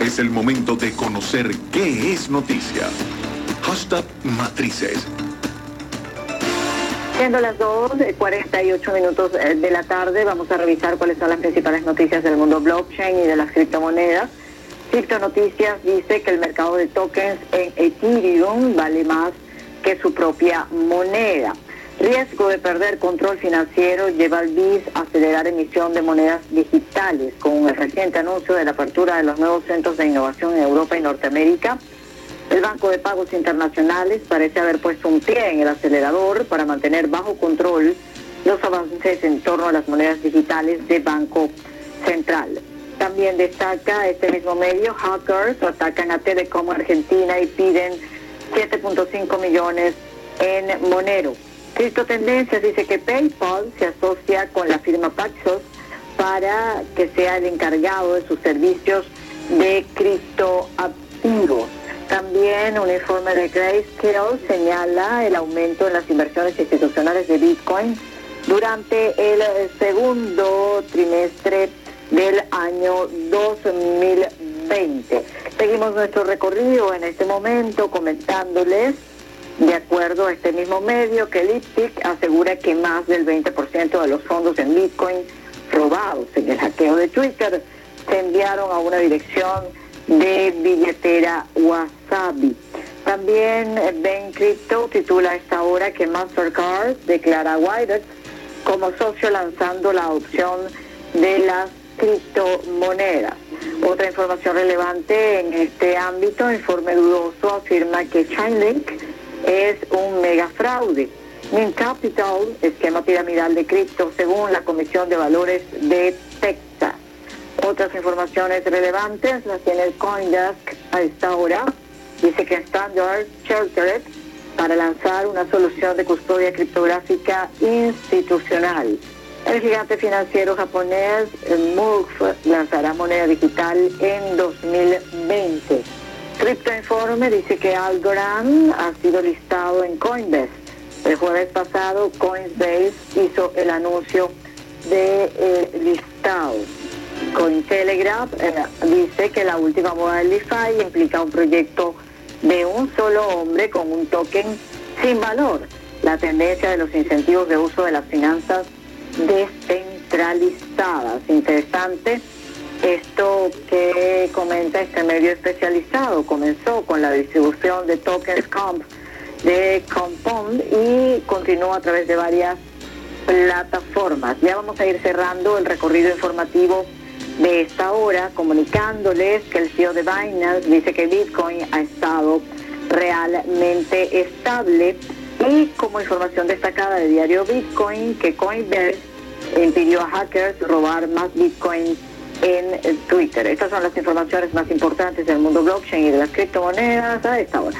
Es el momento de conocer qué es noticia. Hashtag Matrices. Siendo las 2, 48 minutos eh, de la tarde, vamos a revisar cuáles son las principales noticias del mundo blockchain y de las criptomonedas. Crypto Noticias dice que el mercado de tokens en Ethereum vale más que su propia moneda. Riesgo de perder control financiero lleva al BIS a acelerar emisión de monedas digitales. Con el reciente anuncio de la apertura de los nuevos centros de innovación en Europa y Norteamérica, el Banco de Pagos Internacionales parece haber puesto un pie en el acelerador para mantener bajo control los avances en torno a las monedas digitales de Banco Central. También destaca este mismo medio, hackers atacan a Telecom Argentina y piden 7.5 millones en Monero. Cristo Tendencias dice que PayPal se asocia con la firma Paxos para que sea el encargado de sus servicios de criptoactivos. También un informe de Grayscale señala el aumento en las inversiones institucionales de Bitcoin durante el segundo trimestre del año 2020. Seguimos nuestro recorrido en este momento comentándoles de acuerdo este mismo medio, que el IPTIC asegura que más del 20% de los fondos en Bitcoin robados en el hackeo de Twitter se enviaron a una dirección de billetera Wasabi. También Ben Crypto titula esta hora que Mastercard declara a Wired como socio lanzando la opción de las criptomonedas. Otra información relevante en este ámbito, informe dudoso afirma que Chainlink es un mega fraude. Mint Capital, esquema piramidal de cripto, según la Comisión de Valores de Texas. Otras informaciones relevantes las tiene el Coindesk a esta hora. Dice que Standard Chartered para lanzar una solución de custodia criptográfica institucional. El gigante financiero japonés MOVE lanzará moneda digital en 2020. Informe dice que Algorand ha sido listado en Coinbase. El jueves pasado Coinbase hizo el anuncio de eh, listado. Cointelegraph eh, dice que la última moda del DeFi implica un proyecto de un solo hombre con un token sin valor. La tendencia de los incentivos de uso de las finanzas descentralizadas. Interesante esto que comenta este medio especializado comenzó con la distribución de tokens comp de Compound y continúa a través de varias plataformas. Ya vamos a ir cerrando el recorrido informativo de esta hora, comunicándoles que el CEO de Binance dice que Bitcoin ha estado realmente estable y como información destacada de diario Bitcoin que Coinbase impidió a hackers robar más Bitcoin en Twitter. Estas son las informaciones más importantes del mundo blockchain y de las criptomonedas a esta hora.